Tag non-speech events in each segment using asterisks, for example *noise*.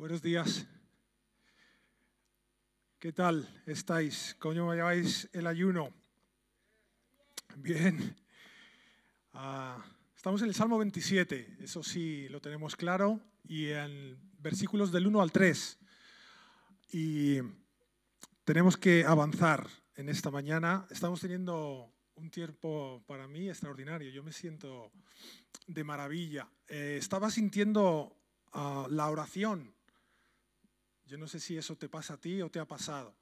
Buenos días. ¿Qué tal estáis? ¿Cómo lleváis el ayuno? Bien. Ah, estamos en el Salmo 27, eso sí lo tenemos claro, y en versículos del 1 al 3. Y tenemos que avanzar en esta mañana. Estamos teniendo un tiempo para mí extraordinario. Yo me siento de maravilla. Eh, estaba sintiendo ah, la oración. Yo no sé si eso te pasa a ti o te ha pasado.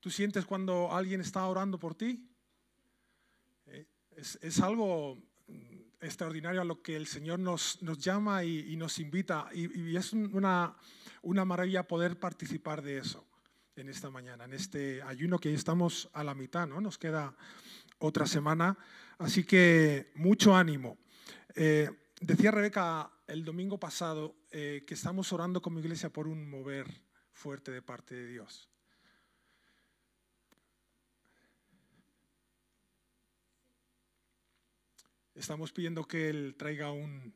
¿Tú sientes cuando alguien está orando por ti? Eh, es, algo mm, extraordinario a lo que el Señor nos, llama y, nos invita. Y, es una, una maravilla poder participar de eso en esta mañana, en este ayuno que estamos a la mitad, ¿no? Nos queda otra semana. Así que mucho ánimo. Eh, decía Rebeca el domingo pasado eh, que estamos orando como iglesia por un mover fuerte de parte de Dios. Estamos pidiendo que Él traiga un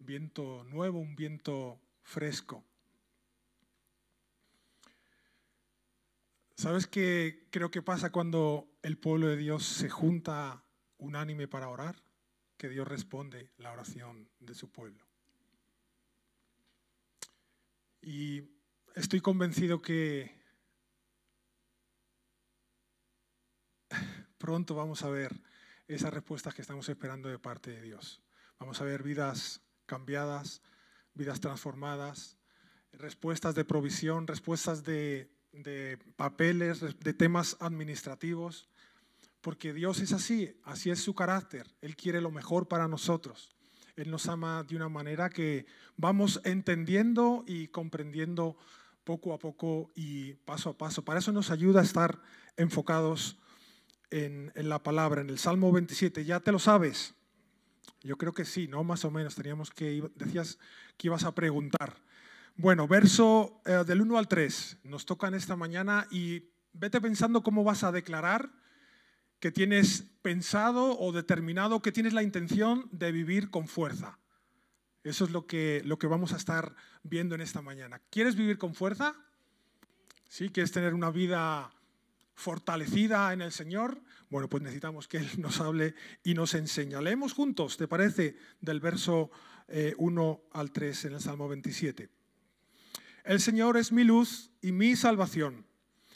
viento nuevo, un viento fresco. ¿Sabes qué creo que pasa cuando el pueblo de Dios se junta unánime para orar? Que Dios responde la oración de su pueblo. Y estoy convencido que pronto vamos a ver esas respuestas que estamos esperando de parte de Dios. Vamos a ver vidas cambiadas, vidas transformadas, respuestas de provisión, respuestas de de papeles, de temas administrativos, porque Dios es así, así es su carácter, Él quiere lo mejor para nosotros. Él nos ama de una manera que vamos entendiendo y comprendiendo poco a poco y paso a paso. Para eso nos ayuda a estar enfocados en, en la palabra, en el Salmo 27. ¿Ya te lo sabes? Yo creo que sí, ¿no? Más o menos. Teníamos que, decías que ibas a preguntar. Bueno, verso eh, del 1 al 3 nos toca en esta mañana y vete pensando cómo vas a declarar que tienes pensado o determinado que tienes la intención de vivir con fuerza. Eso es lo que, lo que vamos a estar viendo en esta mañana. ¿Quieres vivir con fuerza? ¿Sí? ¿Quieres tener una vida fortalecida en el Señor? Bueno, pues necesitamos que Él nos hable y nos enseñe. Leemos juntos, ¿te parece? Del verso 1 eh, al 3 en el Salmo 27. El Señor es mi luz y mi salvación.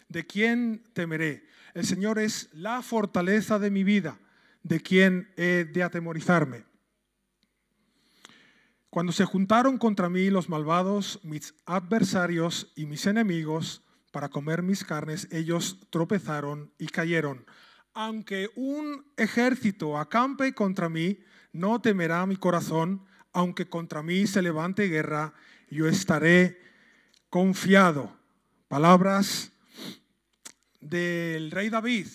¿De quién temeré? El Señor es la fortaleza de mi vida. ¿De quién he de atemorizarme? Cuando se juntaron contra mí los malvados, mis adversarios y mis enemigos, para comer mis carnes, ellos tropezaron y cayeron. Aunque un ejército acampe contra mí, no temerá mi corazón. Aunque contra mí se levante guerra, yo estaré confiado. Palabras del rey David.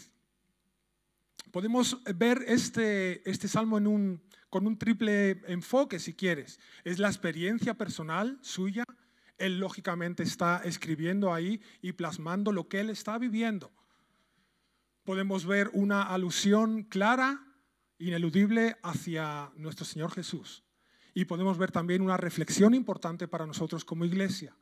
Podemos ver este, este salmo en un, con un triple enfoque, si quieres. Es la experiencia personal suya. Él lógicamente está escribiendo ahí y plasmando lo que él está viviendo. Podemos ver una alusión clara, ineludible hacia nuestro Señor Jesús. Y podemos ver también una reflexión importante para nosotros como iglesia.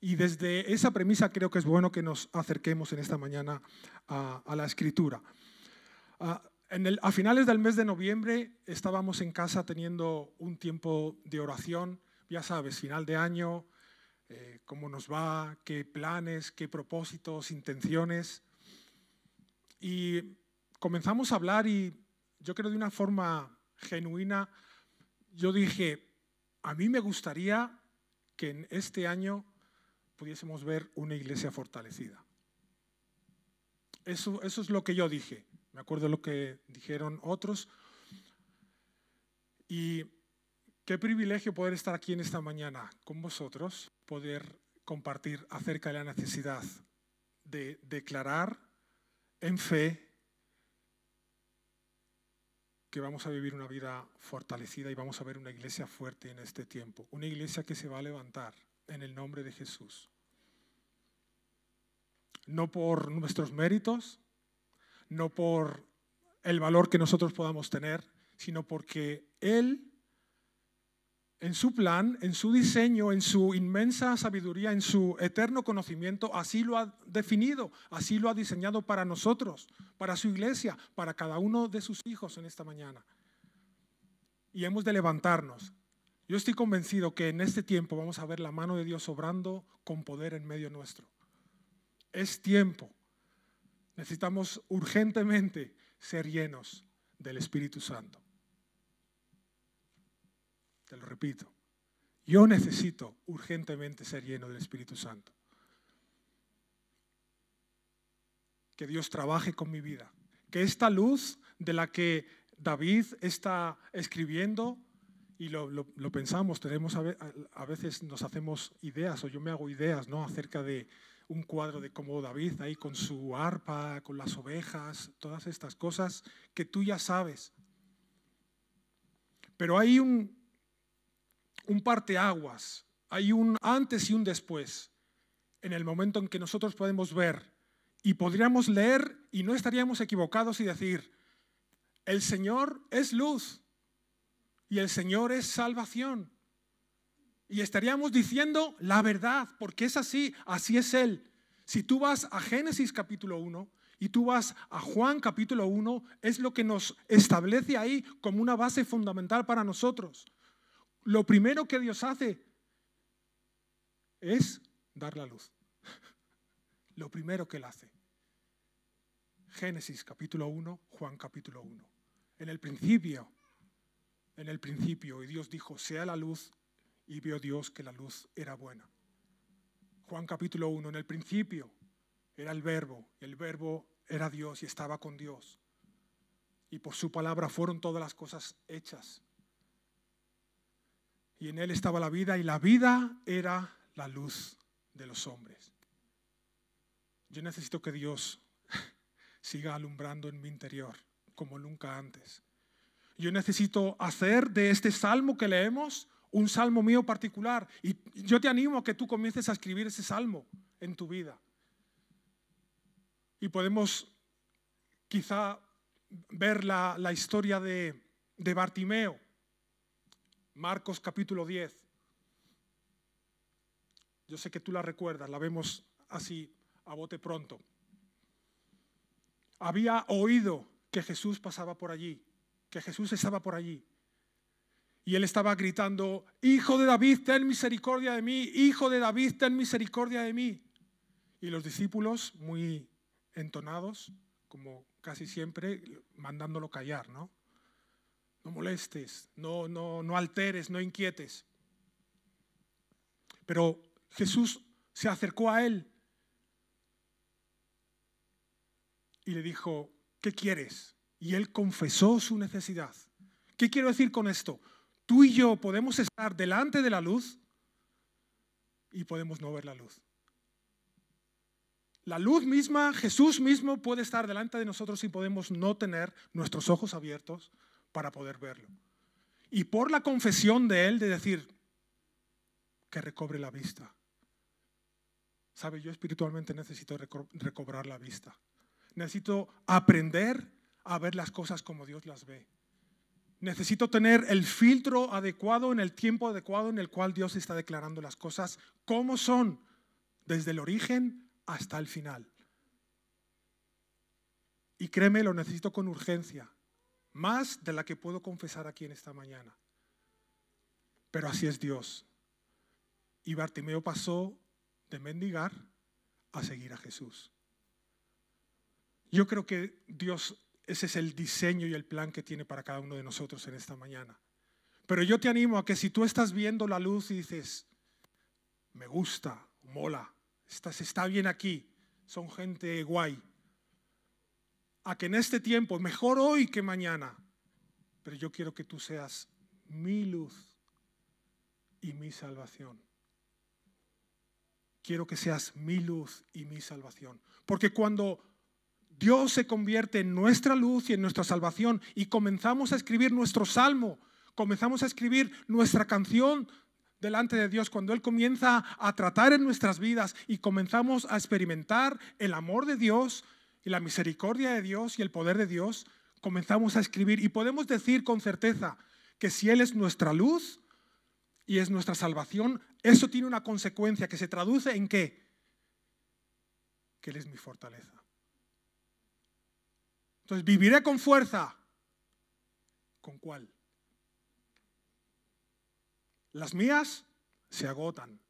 Y desde esa premisa creo que es bueno que nos acerquemos en esta mañana a, la escritura. A, finales del mes de noviembre estábamos en casa teniendo un tiempo de oración, ya sabes, final de año, eh, cómo nos va, qué planes, qué propósitos, intenciones. Y comenzamos a hablar y yo creo de una forma genuina, yo dije, a mí me gustaría que en este año pudiésemos ver una iglesia fortalecida. Eso es lo que yo dije. Me acuerdo lo que dijeron otros. Y qué privilegio poder estar aquí en esta mañana con vosotros, poder compartir acerca de la necesidad de declarar en fe que vamos a vivir una vida fortalecida y vamos a ver una iglesia fuerte en este tiempo, una iglesia que se va a levantar, en el nombre de Jesús. No por nuestros méritos, no por el valor que nosotros podamos tener, sino porque Él en su plan, en su diseño, en su inmensa sabiduría, en su eterno conocimiento, así lo ha definido, así lo ha diseñado para nosotros, para su iglesia, para cada uno de sus hijos en esta mañana. Y hemos de levantarnos. Yo estoy convencido que en este tiempo vamos a ver la mano de Dios obrando con poder en medio nuestro. Es tiempo. Necesitamos urgentemente ser llenos del Espíritu Santo. Te lo repito. Yo necesito urgentemente ser lleno del Espíritu Santo. Que Dios trabaje con mi vida. Que esta luz de la que David está escribiendo, y lo, pensamos, tenemos a, veces nos hacemos ideas, o yo me hago ideas, ¿no? Acerca de un cuadro de cómo David ahí con su arpa, con las ovejas, todas estas cosas que tú ya sabes. Pero hay un, un parteaguas, hay un antes y un después en el momento en que nosotros podemos ver y podríamos leer y no estaríamos equivocados y decir, el Señor es luz y el Señor es salvación. Y estaríamos diciendo la verdad, porque es así, así es Él. Si tú vas a Génesis capítulo 1 y tú vas a Juan capítulo 1, es lo que nos establece ahí como una base fundamental para nosotros lo primero que Dios hace es dar la luz. *laughs* Lo primero que Él hace. Génesis capítulo 1, Juan capítulo 1. En el principio, en el principio, y Dios dijo, sea la luz, y vio Dios que la luz era buena. Juan capítulo 1, en el principio era el verbo, el verbo era Dios y estaba con Dios. Y por su palabra fueron todas las cosas hechas y en él estaba la vida y la vida era la luz de los hombres. Yo necesito que Dios *laughs* siga alumbrando en mi interior como nunca antes. Yo necesito hacer de este salmo que leemos un salmo mío particular. Y yo te animo a que tú comiences a escribir ese salmo en tu vida. Y podemos quizá ver la, historia de, de Bartimeo Marcos capítulo 10. Yo sé que tú la recuerdas, la vemos así a bote pronto. Había oído que Jesús pasaba por allí, que Jesús estaba por allí. Y él estaba gritando, Hijo de David, ten misericordia de mí, Hijo de David, ten misericordia de mí. Y los discípulos, muy entonados, como casi siempre, mandándolo callar, ¿no? no molestes, no, no, no alteres, no inquietes. Pero Jesús se acercó a él y le dijo, ¿qué quieres? Y él confesó su necesidad. ¿Qué quiero decir con esto? Tú y yo podemos estar delante de la luz y podemos no ver la luz. La luz misma, Jesús mismo puede estar delante de nosotros y podemos no tener nuestros ojos abiertos, para poder verlo. Y por la confesión de él de decir que recobre la vista. Sabe, yo espiritualmente necesito recobrar la vista. Necesito aprender a ver las cosas como Dios las ve. Necesito tener el filtro adecuado en el tiempo adecuado en el cual Dios está declarando las cosas como son, desde el origen hasta el final. Y créeme, lo necesito con urgencia más de la que puedo confesar aquí en esta mañana. Pero así es Dios. Y Bartimeo pasó de mendigar a seguir a Jesús. Yo creo que Dios, ese es el diseño y el plan que tiene para cada uno de nosotros en esta mañana. Pero yo te animo a que si tú estás viendo la luz y dices, me gusta, mola, está, está bien aquí, son gente guay, a que en este tiempo, mejor hoy que mañana, pero yo quiero que tú seas mi luz y mi salvación. Quiero que seas mi luz y mi salvación. Porque cuando Dios se convierte en nuestra luz y en nuestra salvación y comenzamos a escribir nuestro salmo, comenzamos a escribir nuestra canción delante de Dios, cuando Él comienza a tratar en nuestras vidas y comenzamos a experimentar el amor de Dios, y la misericordia de Dios y el poder de Dios, comenzamos a escribir y podemos decir con certeza que si Él es nuestra luz y es nuestra salvación, eso tiene una consecuencia que se traduce en qué? Que Él es mi fortaleza. Entonces, viviré con fuerza. ¿Con cuál? Las mías se agotan.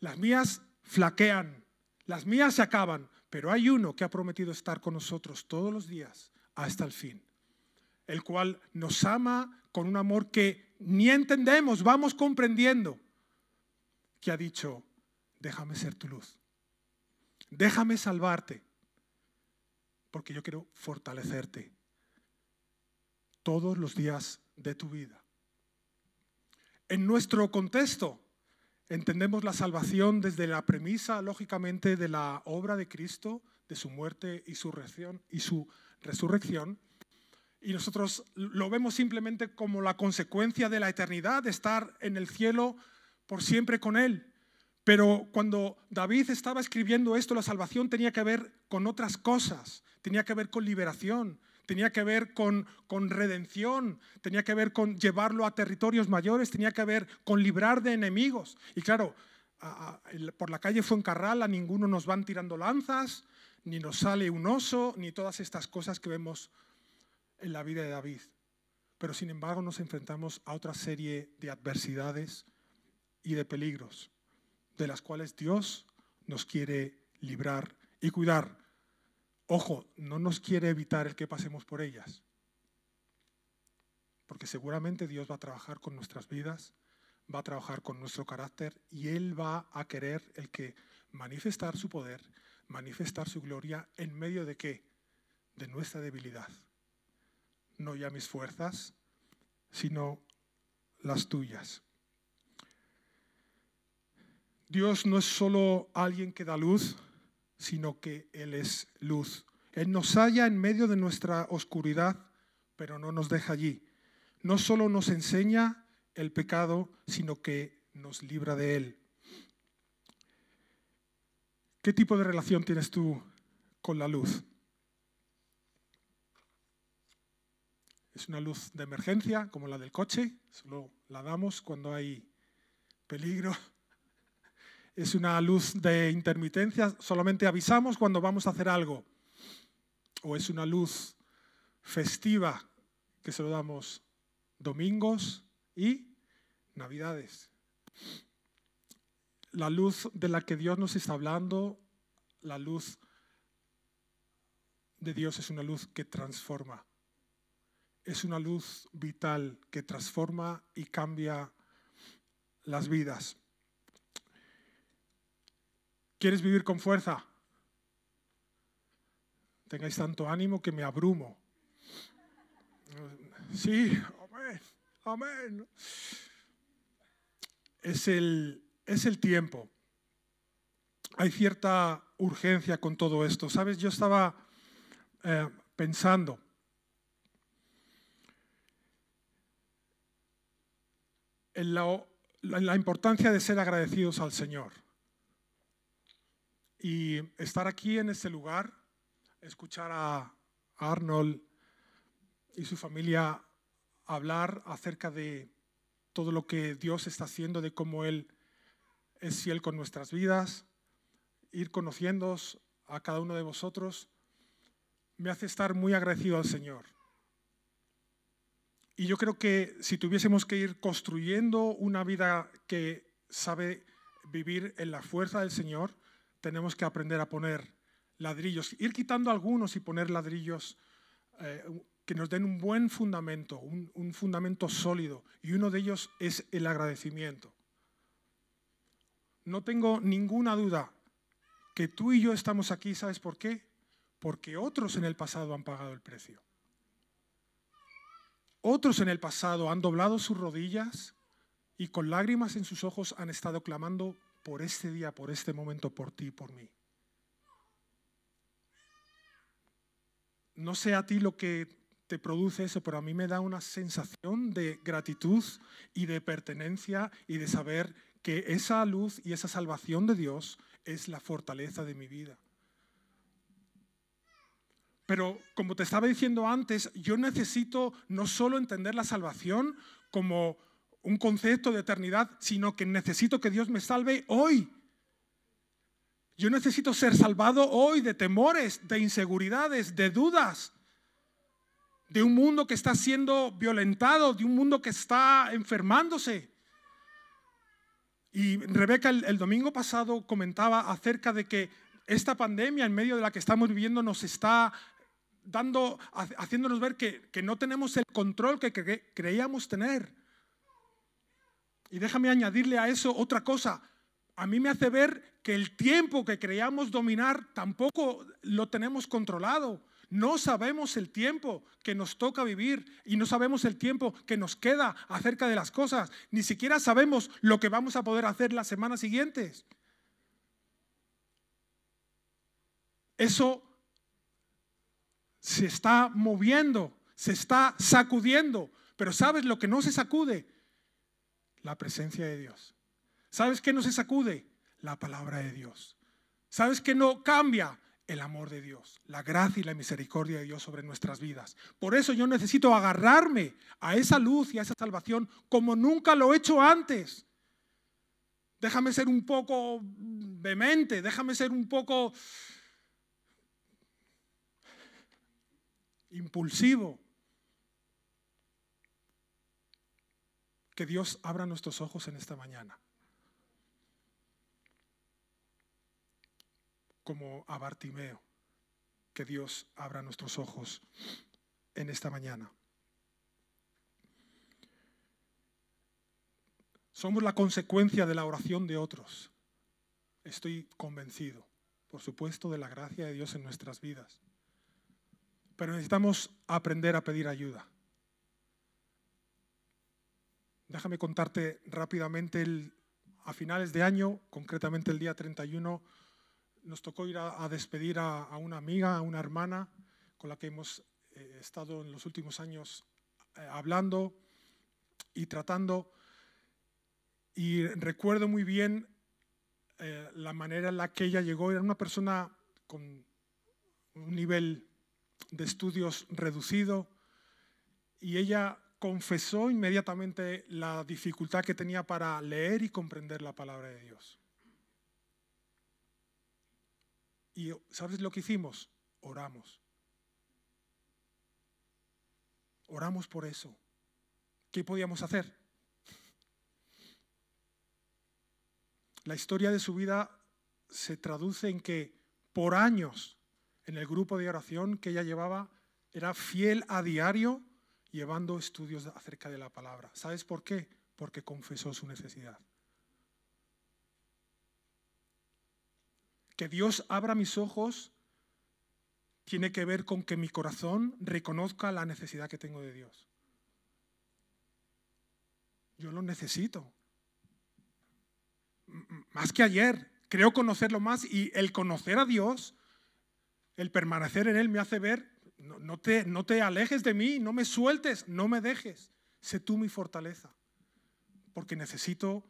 Las mías flaquean. Las mías se acaban. Pero hay uno que ha prometido estar con nosotros todos los días hasta el fin. El cual nos ama con un amor que ni entendemos, vamos comprendiendo. Que ha dicho, déjame ser tu luz. Déjame salvarte porque yo quiero fortalecerte todos los días de tu vida. En nuestro contexto, entendemos la salvación desde la premisa, lógicamente, de la obra de Cristo, de su muerte y su resurrección, y, su resurrección, y nosotros lo vemos simplemente como la consecuencia de la eternidad, de estar en el cielo por siempre con Él. Pero cuando David estaba escribiendo esto, la salvación tenía que ver con otras cosas, tenía que ver con liberación, tenía que ver con, con redención, tenía que ver con llevarlo a territorios mayores, tenía que ver con librar de enemigos. Y claro, por la calle Fuencarral a ninguno nos van tirando lanzas, ni nos sale un oso, ni todas estas cosas que vemos en la vida de David. Pero sin embargo nos enfrentamos a otra serie de adversidades y de peligros de las cuales Dios nos quiere librar y cuidar. Ojo, no nos quiere evitar el que pasemos por ellas, porque seguramente Dios va a trabajar con nuestras vidas, va a trabajar con nuestro carácter y Él va a querer el que manifestar su poder, manifestar su gloria en medio de qué? De nuestra debilidad. No ya mis fuerzas, sino las tuyas. Dios no es solo alguien que da luz, sino que Él es luz. Él nos halla en medio de nuestra oscuridad, pero no nos deja allí. No solo nos enseña el pecado, sino que nos libra de él. ¿Qué tipo de relación tienes tú con la luz? ¿Es una luz de emergencia como la del coche? Solo la damos cuando hay peligro es una luz de intermitencia, solamente avisamos cuando vamos a hacer algo. O es una luz festiva que se lo damos domingos y navidades. La luz de la que Dios nos está hablando, la luz de Dios es una luz que transforma. Es una luz vital que transforma y cambia las vidas. ¿Quieres vivir con fuerza? Tengáis tanto ánimo que me abrumo. Sí, amén, amén. Es el, es el tiempo. Hay cierta urgencia con todo esto. Sabes, yo estaba eh, pensando. En la importancia de ser agradecidos al Señor. Y estar aquí en este lugar, escuchar a Arnold y su familia hablar acerca de todo lo que Dios está haciendo, de cómo Él es fiel con nuestras vidas, ir conociendo a cada uno de vosotros, me hace estar muy agradecido al Señor. Y yo creo que si tuviésemos que ir construyendo una vida que sabe vivir en la fuerza del Señor, tenemos que aprender a poner ladrillos, ir quitando algunos y poner ladrillos eh, que nos den un buen fundamento, un, un fundamento sólido. Y uno de ellos es el agradecimiento. No tengo ninguna duda que tú y yo estamos aquí, ¿sabes por qué? Porque otros en el pasado han pagado el precio. Otros en el pasado han doblado sus rodillas y con lágrimas en sus ojos han estado clamando por este día, por este momento, por ti por mí. No sé a ti lo que te produce eso, pero a mí me da una sensación de gratitud y de pertenencia y de saber que esa luz y esa salvación de Dios es la fortaleza de mi vida. Pero como te estaba diciendo antes, yo necesito no solo entender la salvación como un concepto de eternidad, sino que necesito que Dios me salve hoy. Yo necesito ser salvado hoy de temores, de inseguridades, de dudas, de un mundo que está siendo violentado, de un mundo que está enfermándose. Y Rebeca el, domingo pasado comentaba acerca de que esta pandemia en medio de la que estamos viviendo nos está dando, haciéndonos ver que, que no tenemos el control que creíamos tener. Y déjame añadirle a eso otra cosa. A mí me hace ver que el tiempo que creíamos dominar tampoco lo tenemos controlado. No sabemos el tiempo que nos toca vivir y no sabemos el tiempo que nos queda acerca de las cosas. Ni siquiera sabemos lo que vamos a poder hacer las semanas siguientes. Eso se está moviendo, se está sacudiendo. Pero ¿sabes lo que no se sacude? La presencia de Dios. ¿Sabes qué no se sacude? La palabra de Dios. ¿Sabes qué no cambia? El amor de Dios, la gracia y la misericordia de Dios sobre nuestras vidas. Por eso yo necesito agarrarme a esa luz y a esa salvación como nunca lo he hecho antes. Déjame ser un poco vehemente, déjame ser un poco impulsivo. Que Dios abra nuestros ojos en esta mañana. Como a Bartimeo. Que Dios abra nuestros ojos en esta mañana. Somos la consecuencia de la oración de otros. Estoy convencido, por supuesto, de la gracia de Dios en nuestras vidas. Pero necesitamos aprender a pedir ayuda. Déjame contarte rápidamente, a finales de año, concretamente el día 31, nos tocó ir a, despedir a, una amiga, a una hermana con la que hemos eh, estado en los últimos años eh, hablando y tratando. Y recuerdo muy bien eh, la manera en la que ella llegó. Era una persona con un nivel de estudios reducido y ella confesó inmediatamente la dificultad que tenía para leer y comprender la palabra de Dios. Y ¿sabes lo que hicimos? Oramos. Oramos por eso. ¿Qué podíamos hacer? La historia de su vida se traduce en que por años en el grupo de oración que ella llevaba era fiel a diario llevando estudios acerca de la palabra. ¿Sabes por qué? Porque confesó su necesidad. Que Dios abra mis ojos tiene que ver con que mi corazón reconozca la necesidad que tengo de Dios. Yo lo necesito. Más que ayer. Creo conocerlo más y el conocer a Dios, el permanecer en Él me hace ver no, te, no te alejes de mí, no me sueltes, no me dejes. Sé tú mi fortaleza. Porque necesito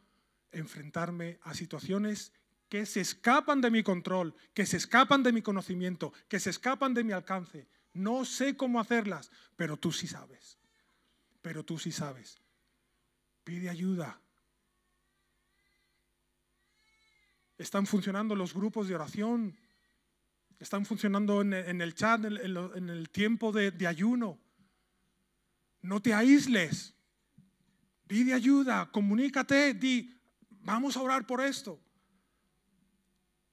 enfrentarme a situaciones que se escapan de mi control, que se escapan de mi conocimiento, que se escapan de mi alcance. No sé cómo hacerlas, pero tú sí sabes. Pero tú sí sabes. Pide ayuda. Están funcionando los grupos de oración están funcionando en el chat, en el tiempo de, ayuno. No te aísles. Pide ayuda, comunícate, di, vamos a orar por esto.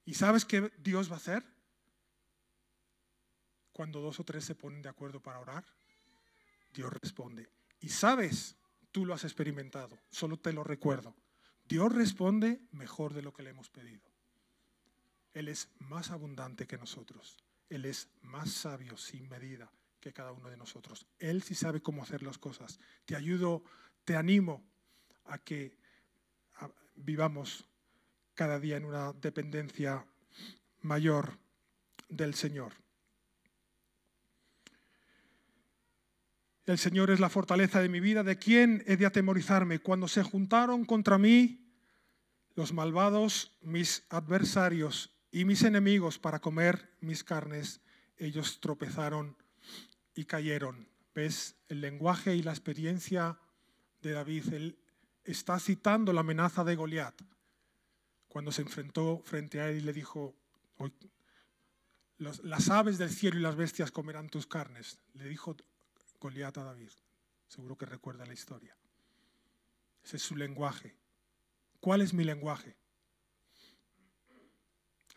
¿Y sabes qué Dios va a hacer? Cuando dos o tres se ponen de acuerdo para orar, Dios responde. Y sabes, tú lo has experimentado, solo te lo recuerdo. Dios responde mejor de lo que le hemos pedido. Él es más abundante que nosotros. Él es más sabio sin medida que cada uno de nosotros. Él sí sabe cómo hacer las cosas. Te ayudo, te animo a que vivamos cada día en una dependencia mayor del Señor. El Señor es la fortaleza de mi vida. ¿De quién he de atemorizarme? Cuando se juntaron contra mí los malvados, mis adversarios, y mis enemigos para comer mis carnes, ellos tropezaron y cayeron. ¿Ves? El lenguaje y la experiencia de David, él está citando la amenaza de Goliat cuando se enfrentó frente a él y le dijo, las aves del cielo y las bestias comerán tus carnes, le dijo Goliat a David. Seguro que recuerda la historia. Ese es su lenguaje. ¿Cuál es mi lenguaje?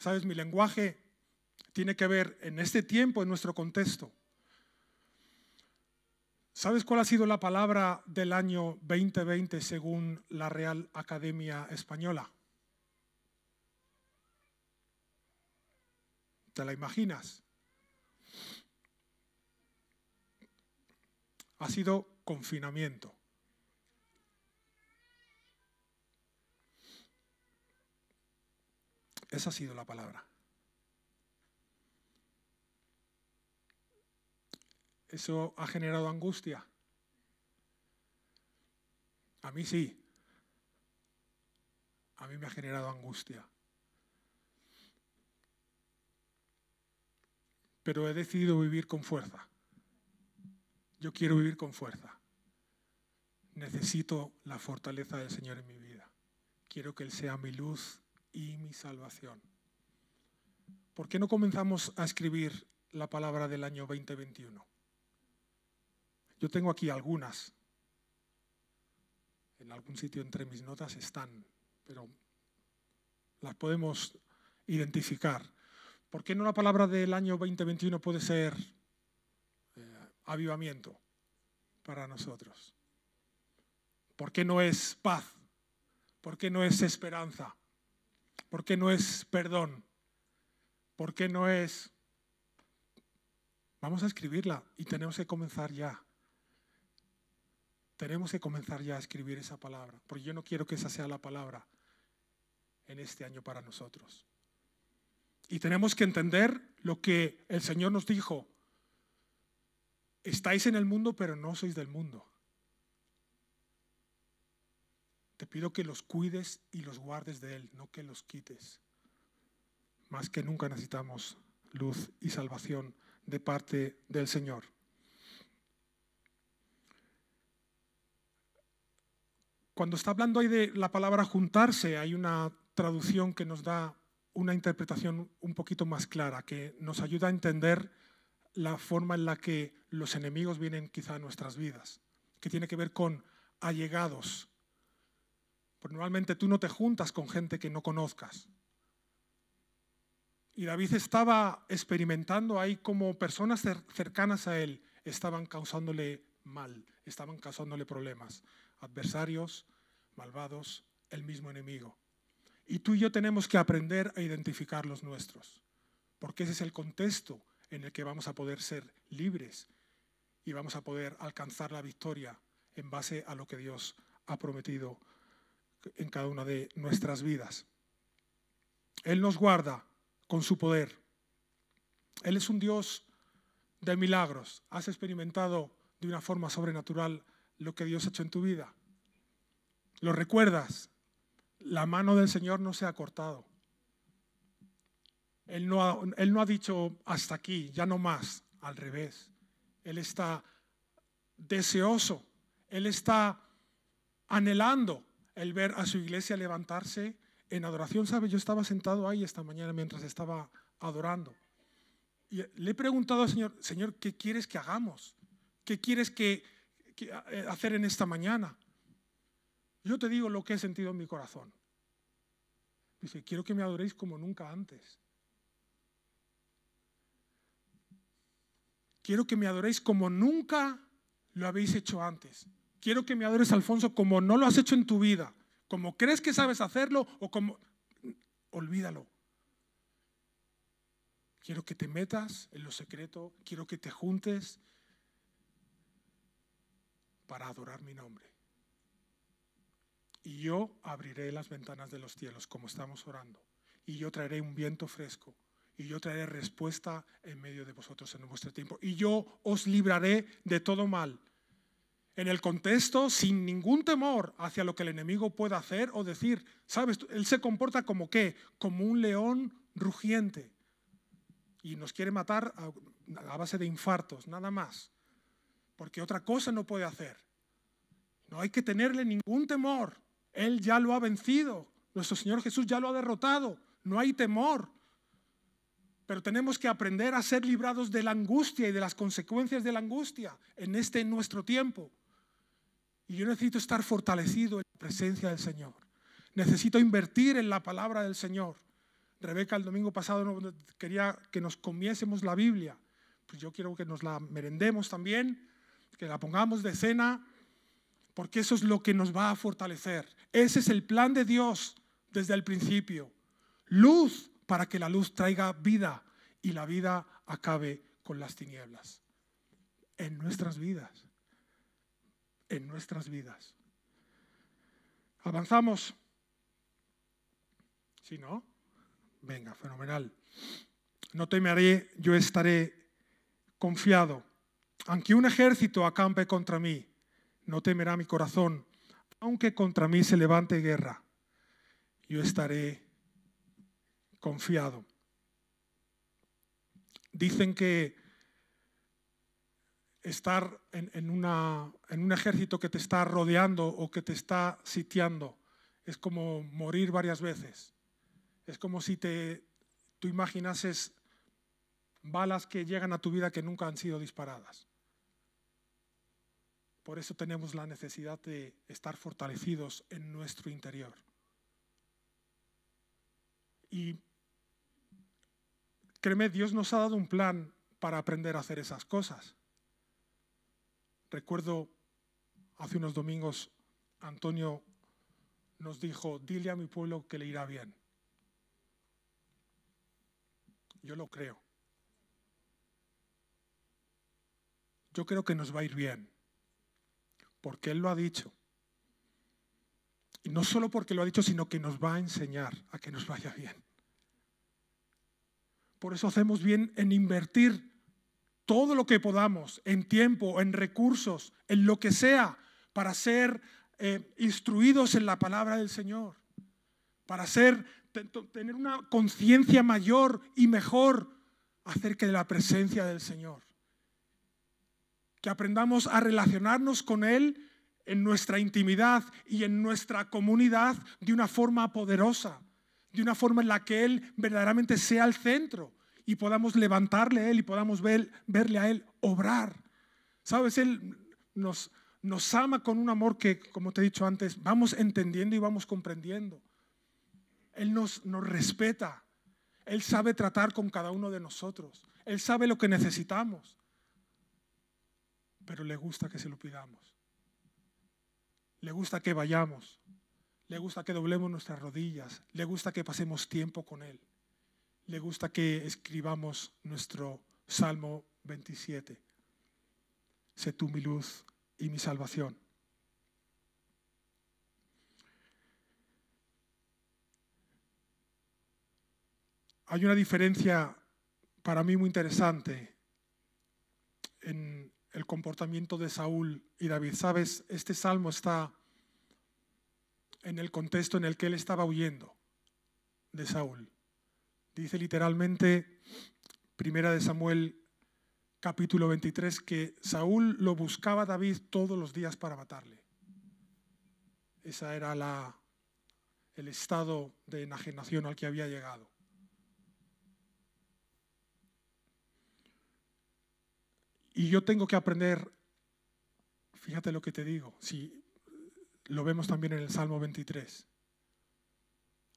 Sabes, mi lenguaje tiene que ver en este tiempo, en nuestro contexto. ¿Sabes cuál ha sido la palabra del año 2020 según la Real Academia Española? ¿Te la imaginas? Ha sido confinamiento. Esa ha sido la palabra. ¿Eso ha generado angustia? A mí sí. A mí me ha generado angustia. Pero he decidido vivir con fuerza. Yo quiero vivir con fuerza. Necesito la fortaleza del Señor en mi vida. Quiero que Él sea mi luz y mi salvación. ¿Por qué no comenzamos a escribir la palabra del año 2021? Yo tengo aquí algunas. En algún sitio entre mis notas están, pero las podemos identificar. ¿Por qué no la palabra del año 2021 puede ser eh, avivamiento para nosotros? ¿Por qué no es paz? ¿Por qué no es esperanza? ¿Por qué no es perdón? ¿Por qué no es... Vamos a escribirla y tenemos que comenzar ya. Tenemos que comenzar ya a escribir esa palabra, porque yo no quiero que esa sea la palabra en este año para nosotros. Y tenemos que entender lo que el Señor nos dijo. Estáis en el mundo, pero no sois del mundo. Te pido que los cuides y los guardes de Él, no que los quites. Más que nunca necesitamos luz y salvación de parte del Señor. Cuando está hablando ahí de la palabra juntarse, hay una traducción que nos da una interpretación un poquito más clara, que nos ayuda a entender la forma en la que los enemigos vienen quizá a nuestras vidas, que tiene que ver con allegados. Porque normalmente tú no te juntas con gente que no conozcas. Y David estaba experimentando ahí como personas cercanas a él estaban causándole mal, estaban causándole problemas adversarios, malvados, el mismo enemigo. Y tú y yo tenemos que aprender a identificar los nuestros, porque ese es el contexto en el que vamos a poder ser libres y vamos a poder alcanzar la victoria en base a lo que Dios ha prometido en cada una de nuestras vidas. Él nos guarda con su poder. Él es un Dios de milagros. Has experimentado de una forma sobrenatural lo que Dios ha hecho en tu vida. ¿Lo recuerdas? La mano del Señor no se ha cortado. Él no ha, dicho hasta aquí, ya no más. Al revés. Él está deseoso. Él está anhelando el ver a su iglesia levantarse en adoración. ¿Sabe? Yo estaba sentado ahí esta mañana mientras estaba adorando. Y le he preguntado al Señor, Señor, ¿qué quieres que hagamos? ¿Qué quieres que, eh, hacer en esta mañana. Yo te digo lo que he sentido en mi corazón. Dice, quiero que me adoréis como nunca antes. Quiero que me adoréis como nunca lo habéis hecho antes. Quiero que me adores, Alfonso, como no lo has hecho en tu vida. Como crees que sabes hacerlo o como... Olvídalo. Quiero que te metas en lo secreto, quiero que te juntes, para adorar mi nombre. Y yo abriré las ventanas de los cielos como estamos orando. Y yo traeré un viento fresco. Y yo traeré respuesta en medio de vosotros en vuestro tiempo. Y yo os libraré de todo mal. En el contexto, sin ningún temor hacia lo que el enemigo pueda hacer o decir. ¿Sabes? Él se comporta como qué? Como un león rugiente. Y nos quiere matar a base de infartos, nada más porque otra cosa no puede hacer. No hay que tenerle ningún temor. Él ya lo ha vencido. Nuestro Señor Jesús ya lo ha derrotado. No hay temor. Pero tenemos que aprender a ser librados de la angustia y de las consecuencias de la angustia en este nuestro tiempo. Y yo necesito estar fortalecido en la presencia del Señor. Necesito invertir en la palabra del Señor. Rebeca el domingo pasado quería que nos comiésemos la Biblia. Pues yo quiero que nos la merendemos también, que la pongamos de cena, porque eso es lo que nos va a fortalecer. Ese es el plan de Dios desde el principio. Luz para que la luz traiga vida y la vida acabe con las tinieblas. En nuestras vidas. En nuestras vidas. Avanzamos. Si no, venga, fenomenal. No temeré, yo estaré confiado. Aunque un ejército acampe contra mí, no temerá mi corazón. Aunque contra mí se levante guerra, yo estaré confiado. Dicen que estar en, un ejército que te está rodeando o que te está sitiando es como morir varias veces. Es como si te, tú imaginases balas que llegan a tu vida que nunca han sido disparadas. Por eso tenemos la necesidad de estar fortalecidos en nuestro interior. Y Créeme, Dios nos ha dado un plan para aprender a hacer esas cosas. Recuerdo hace unos domingos, Antonio nos dijo, dile a mi pueblo que le irá bien. Yo lo creo. Yo creo que nos va a ir bien, porque Él lo ha dicho. Y no solo porque lo ha dicho, sino que nos va a enseñar a que nos vaya bien. Por eso hacemos bien en invertir todo lo que podamos, en tiempo, en recursos, en lo que sea, para ser eh, instruidos en la palabra del Señor, para ser, tener una conciencia mayor y mejor acerca de la presencia del Señor. Que aprendamos a relacionarnos con Él en nuestra intimidad y en nuestra comunidad de una forma poderosa de una forma en la que Él verdaderamente sea el centro y podamos levantarle a Él y podamos ver, verle a Él obrar. Sabes, Él nos, ama con un amor que, como te he dicho antes, vamos entendiendo y vamos comprendiendo. Él nos respeta. Él sabe tratar con cada uno de nosotros. Él sabe lo que necesitamos. Pero le gusta que se lo pidamos. Le gusta que vayamos. Le gusta que doblemos nuestras rodillas. Le gusta que pasemos tiempo con Él. Le gusta que escribamos nuestro Salmo 27. Sé tú mi luz y mi salvación. Hay una diferencia para mí muy interesante en el comportamiento de Saúl y David. Sabes, este salmo está en el contexto en el que él estaba huyendo de Saúl. Dice literalmente, primera de Samuel capítulo 23, que Saúl lo buscaba a David todos los días para matarle. Esa era la, el estado de enajenación al que había llegado. Y yo tengo que aprender, fíjate lo que te digo, si lo vemos también en el Salmo 23.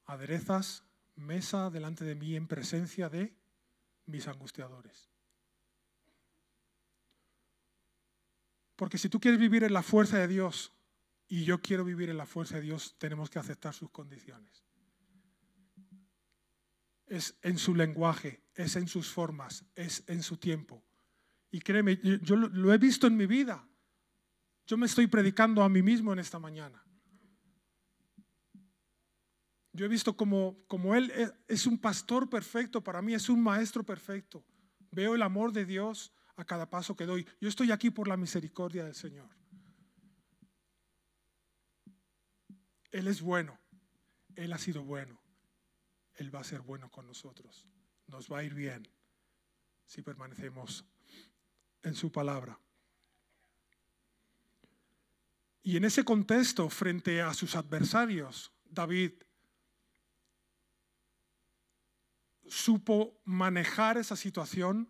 Aderezas mesa delante de mí en presencia de mis angustiadores. Porque si tú quieres vivir en la fuerza de Dios y yo quiero vivir en la fuerza de Dios, tenemos que aceptar sus condiciones. Es en su lenguaje, es en sus formas, es en su tiempo. Y créeme, yo lo he visto en mi vida. Yo me estoy predicando a mí mismo en esta mañana. Yo he visto como, como Él es un pastor perfecto, para mí es un maestro perfecto. Veo el amor de Dios a cada paso que doy. Yo estoy aquí por la misericordia del Señor. Él es bueno, Él ha sido bueno, Él va a ser bueno con nosotros. Nos va a ir bien si permanecemos en su palabra. Y en ese contexto, frente a sus adversarios, David supo manejar esa situación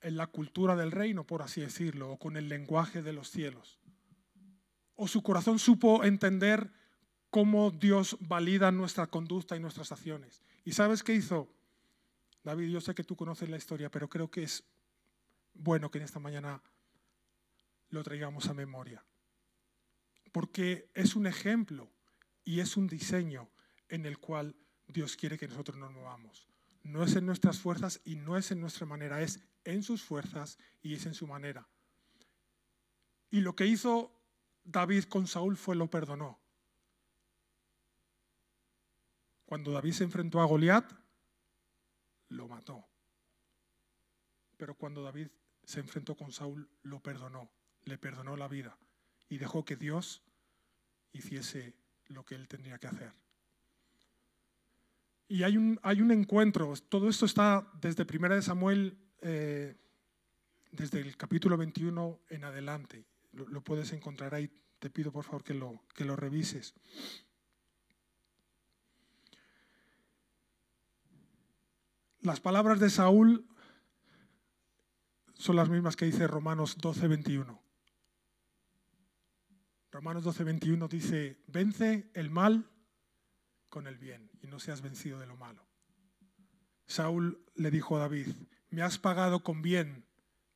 en la cultura del reino, por así decirlo, o con el lenguaje de los cielos. O su corazón supo entender cómo Dios valida nuestra conducta y nuestras acciones. ¿Y sabes qué hizo? David, yo sé que tú conoces la historia, pero creo que es bueno que en esta mañana lo traigamos a memoria. Porque es un ejemplo y es un diseño en el cual Dios quiere que nosotros nos movamos. No es en nuestras fuerzas y no es en nuestra manera, es en sus fuerzas y es en su manera. Y lo que hizo David con Saúl fue lo perdonó. Cuando David se enfrentó a Goliat, lo mató. Pero cuando David se enfrentó con Saúl, lo perdonó, le perdonó la vida y dejó que Dios hiciese lo que él tendría que hacer. Y hay un, hay un encuentro, todo esto está desde 1 Samuel, eh, desde el capítulo 21 en adelante. Lo, puedes encontrar ahí, te pido por favor que lo, que lo revises. Las palabras de Saúl son las mismas que dice Romanos 12, 21. Romanos 12, 21 dice, vence el mal con el bien y no seas vencido de lo malo. Saúl le dijo a David, me has pagado con bien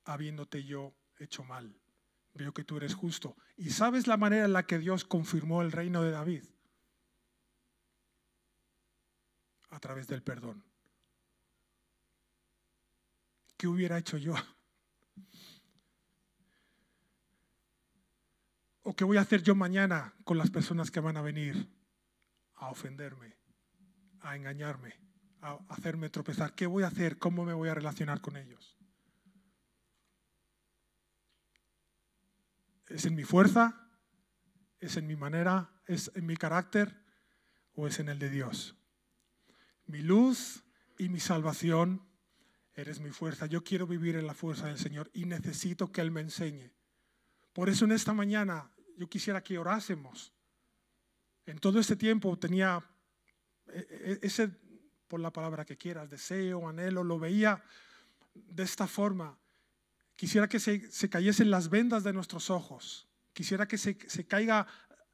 habiéndote yo hecho mal. Veo que tú eres justo. ¿Y sabes la manera en la que Dios confirmó el reino de David? A través del perdón. ¿Qué hubiera hecho yo? ¿O qué voy a hacer yo mañana con las personas que van a venir a ofenderme, a engañarme, a hacerme tropezar? ¿Qué voy a hacer? ¿Cómo me voy a relacionar con ellos? ¿Es en mi fuerza? ¿Es en mi manera? ¿Es en mi carácter? ¿O es en el de Dios? Mi luz y mi salvación eres mi fuerza. Yo quiero vivir en la fuerza del Señor y necesito que Él me enseñe. Por eso en esta mañana yo quisiera que orásemos. En todo este tiempo tenía e, e, ese, por la palabra que quieras, deseo, anhelo, lo veía de esta forma. Quisiera que se, se cayesen las vendas de nuestros ojos. Quisiera que se, se caiga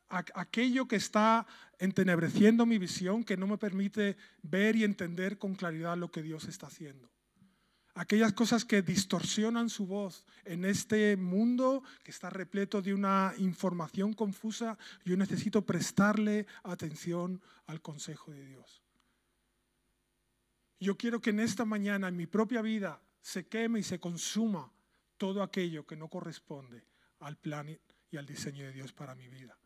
aquello que está entenebreciendo mi visión, que no me permite ver y entender con claridad lo que Dios está haciendo aquellas cosas que distorsionan su voz en este mundo que está repleto de una información confusa, yo necesito prestarle atención al consejo de Dios. Yo quiero que en esta mañana, en mi propia vida, se queme y se consuma todo aquello que no corresponde al plan y al diseño de Dios para mi vida.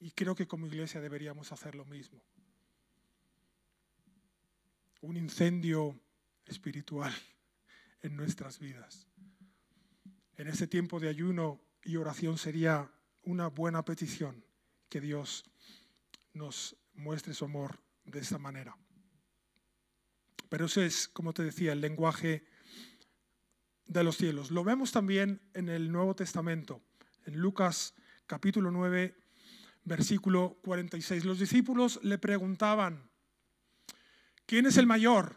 Y creo que como iglesia deberíamos hacer lo mismo. Un incendio espiritual en nuestras vidas. En este tiempo de ayuno y oración sería una buena petición que Dios nos muestre su amor de esta manera. Pero ese es, como te decía, el lenguaje de los cielos. Lo vemos también en el Nuevo Testamento, en Lucas capítulo 9, versículo 46. Los discípulos le preguntaban, ¿quién es el mayor?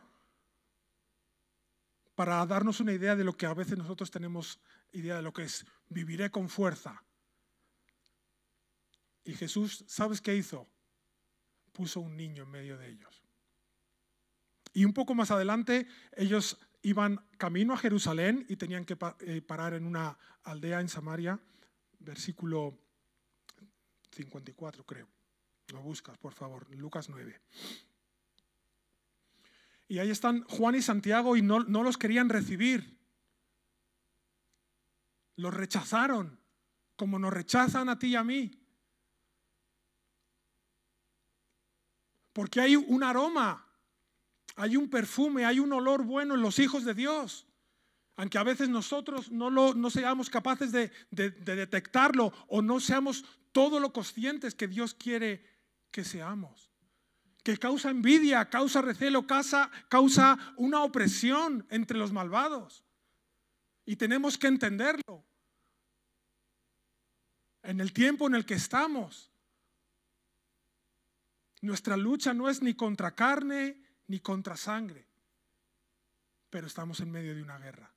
Para darnos una idea de lo que a veces nosotros tenemos idea de lo que es viviré con fuerza. Y Jesús, ¿sabes qué hizo? Puso un niño en medio de ellos. Y un poco más adelante ellos iban camino a Jerusalén y tenían que eh, parar en una aldea en Samaria, versículo 54 creo. Lo buscas, por favor, Lucas 9. Y ahí están Juan y Santiago y no, no los querían recibir. Los rechazaron, como nos rechazan a ti y a mí. Porque hay un aroma, hay un perfume, hay un olor bueno en los hijos de Dios. Aunque a veces nosotros no, lo, no seamos capaces de, de detectarlo o no seamos todo lo conscientes que Dios quiere que seamos que causa envidia, causa recelo, causa, causa una opresión entre los malvados. Y tenemos que entenderlo. en el tiempo en el que estamos. Nuestra lucha no es ni contra carne ni contra sangre, pero estamos en medio de una guerra.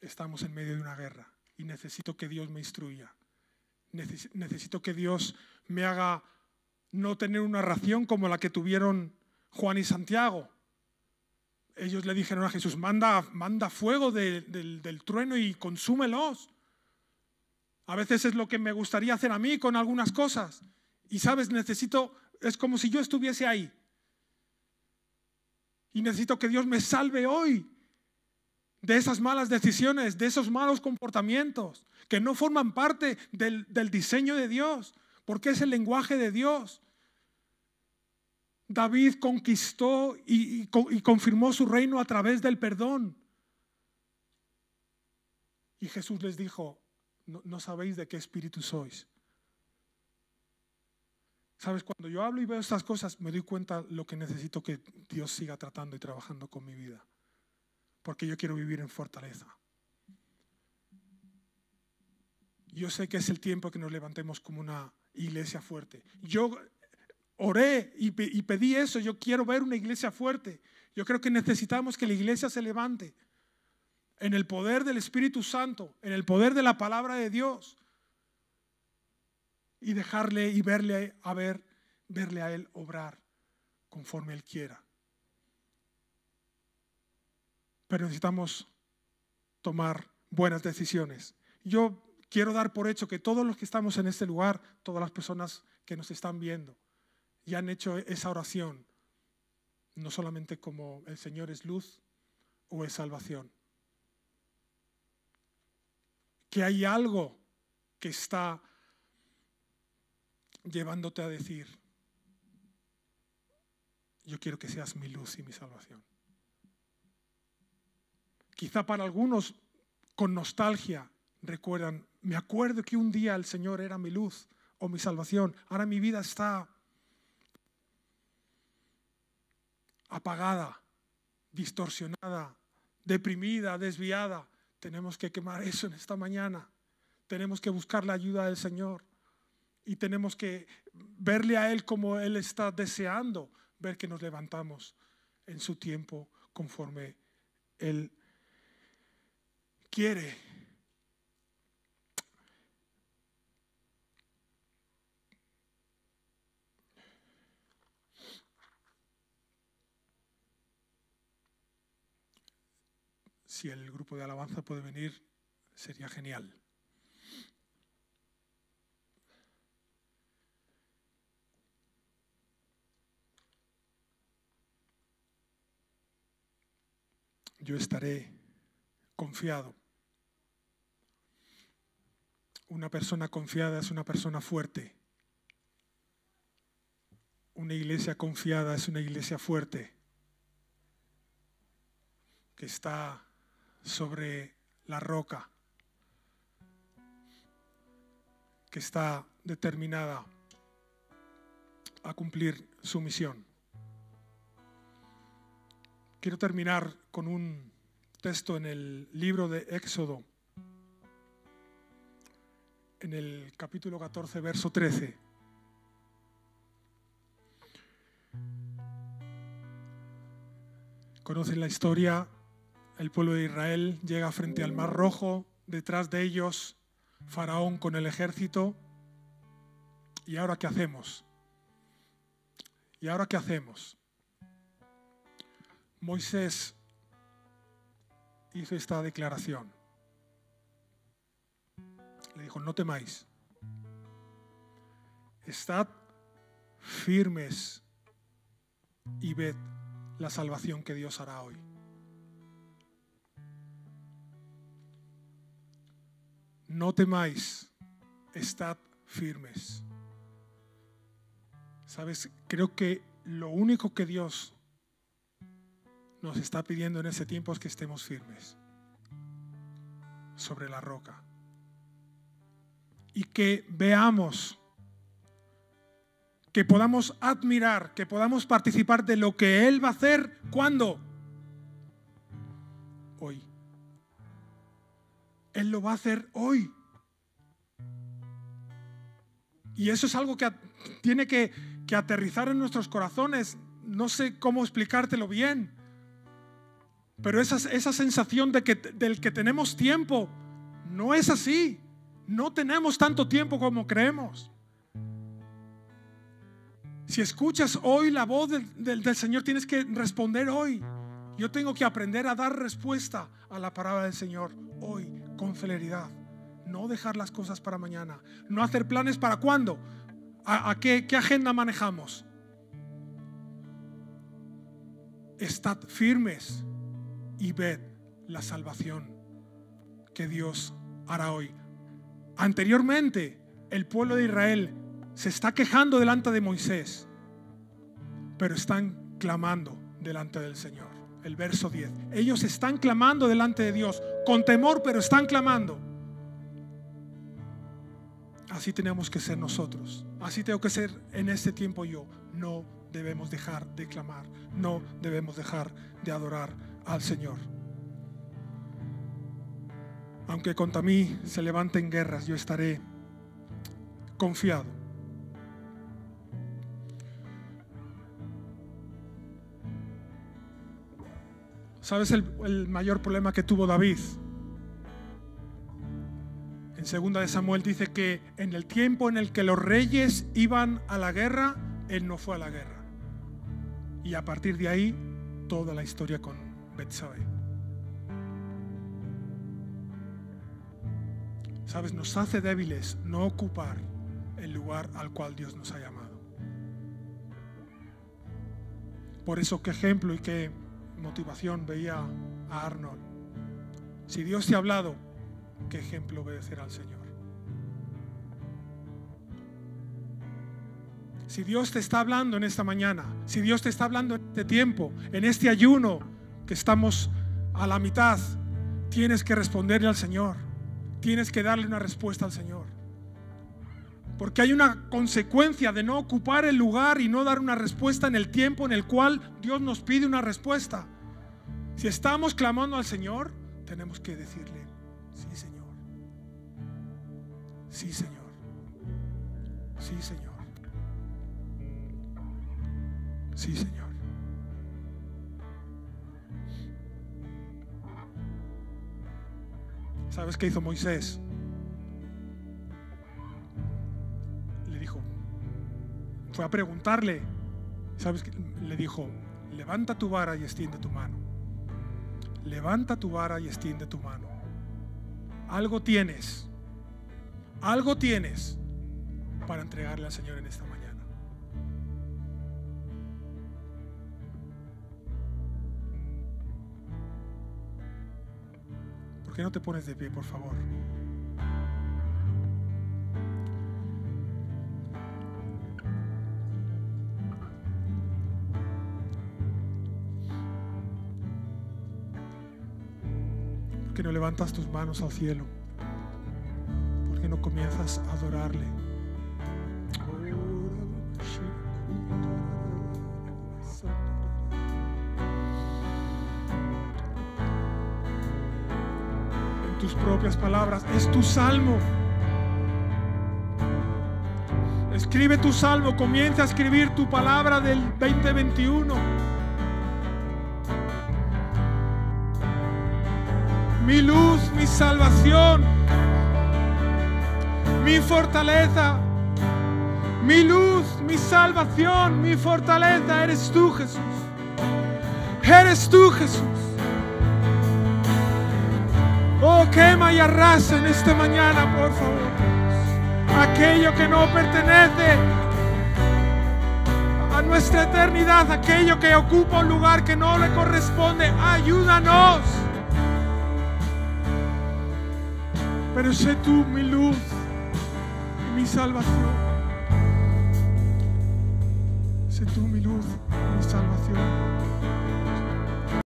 Estamos en medio de una guerra y necesito que Dios me instruya. Necesito que Dios me haga no tener una ración como la que tuvieron Juan y Santiago. Ellos le dijeron a Jesús, manda, manda fuego del trueno y consúmelos. A veces es lo que me gustaría hacer a mí con algunas cosas. Y sabes, necesito, es como si yo estuviese ahí. Y necesito que Dios me salve hoy de esas malas decisiones, de esos malos comportamientos que no forman parte del, diseño de Dios, porque es el lenguaje de Dios. David conquistó y, confirmó su reino a través del perdón. Y Jesús les dijo, no, sabéis de qué espíritu sois. Sabes, cuando yo hablo y veo estas cosas, me doy cuenta lo que necesito que Dios siga tratando y trabajando con mi vida. Porque yo quiero vivir en fortaleza. Yo sé que es el tiempo que nos levantemos como una iglesia fuerte. Yo oré y, pedí eso. Yo quiero ver una iglesia fuerte. Yo creo que necesitamos que la iglesia se levante en el poder del Espíritu Santo, en el poder de la palabra de Dios y dejarle y verle a ver, verle a él obrar conforme él quiera. Pero necesitamos tomar buenas decisiones. Yo quiero dar por hecho que todos los que estamos en este lugar, todas las personas que nos están viendo, y han hecho esa oración, no solamente como el Señor es luz o es salvación. Que hay algo que está llevándote a decir, yo quiero que seas mi luz y mi salvación. Quizá para algunos con nostalgia recuerdan, me acuerdo que un día el Señor era mi luz o mi salvación, ahora mi vida está apagada, distorsionada, deprimida, desviada. Tenemos que quemar eso en esta mañana. Tenemos que buscar la ayuda del Señor. Y tenemos que verle a Él como Él está deseando ver que nos levantamos en su tiempo conforme Él quiere si el grupo de alabanza puede venir, sería genial. Yo estaré confiado. Una persona confiada es una persona fuerte. Una iglesia confiada es una iglesia fuerte que está sobre la roca que está determinada a cumplir su misión. Quiero terminar con un texto en el libro de Éxodo, en el capítulo 14, verso 13. Conocen la historia el pueblo de Israel llega frente al Mar Rojo, detrás de ellos Faraón con el ejército. ¿Y ahora qué hacemos? ¿Y ahora qué hacemos? Moisés hizo esta declaración. Le dijo, no temáis, estad firmes y ved la salvación que Dios hará hoy. no temáis, estad firmes. Sabes, creo que lo único que Dios nos está pidiendo en ese tiempo es que estemos firmes sobre la roca y que veamos, que podamos admirar, que podamos participar de lo que Él va a hacer cuando hoy Él lo va a hacer hoy. Y eso es algo que tiene que, aterrizar en nuestros corazones. No sé cómo explicártelo bien. Pero esa, esa sensación de que, del que tenemos tiempo no es así. No tenemos tanto tiempo como creemos. Si escuchas hoy la voz del, del, Señor, tienes que responder hoy. Yo tengo que aprender a dar respuesta a la palabra del Señor hoy con celeridad. No dejar las cosas para mañana. No hacer planes para cuándo. ¿A, qué, qué agenda manejamos? Estad firmes y ved la salvación que Dios hará hoy. Anteriormente, el pueblo de Israel se está quejando delante de Moisés, pero están clamando delante del Señor. El verso 10. Ellos están clamando delante de Dios, con temor, pero están clamando. Así tenemos que ser nosotros. Así tengo que ser en este tiempo yo. No debemos dejar de clamar. No debemos dejar de adorar al Señor. Aunque contra mí se levanten guerras, yo estaré confiado. ¿Sabes el, mayor problema que tuvo David? En segunda de Samuel dice que en el tiempo en el que los reyes iban a la guerra, él no fue a la guerra. Y a partir de ahí, toda la historia con Betsabé. Sabes, nos hace débiles no ocupar el lugar al cual Dios nos ha llamado. Por eso qué ejemplo y qué motivación veía a Arnold. Si Dios te ha hablado, qué ejemplo obedecer al Señor. Si Dios te está hablando en esta mañana, si Dios te está hablando en este tiempo, en este ayuno que estamos a la mitad, tienes que responderle al Señor. Tienes que darle una respuesta al Señor. Porque hay una consecuencia de no ocupar el lugar y no dar una respuesta en el tiempo en el cual Dios nos pide una respuesta. Si estamos clamando al Señor, tenemos que decirle, sí Señor. Sí, Señor. Sí, Señor. Sí, Señor. ¿Sabes qué hizo Moisés? Le dijo, fue a preguntarle, ¿sabes qué? Le dijo, levanta tu vara y extiende tu mano. Levanta tu vara y extiende tu mano. Algo tienes algo tienes para entregarle al Señor en esta mañana. ¿Por qué no te pones de pie, por favor? ¿Por qué no levantas tus manos al cielo? no comienzas a adorarle. Propias palabras, es tu salmo. Escribe tu salmo, comienza a escribir tu palabra del 2021. Mi luz, mi salvación mi fortaleza, mi luz, mi salvación, mi fortaleza, eres tú Jesús. Eres tú Jesús. Oh, quema y arrasa en esta mañana, por favor. Aquello que no pertenece a nuestra eternidad, aquello que ocupa un lugar que no le corresponde, ayúdanos. Pero sé tú mi luz mi salvación. Sé tú mi luz.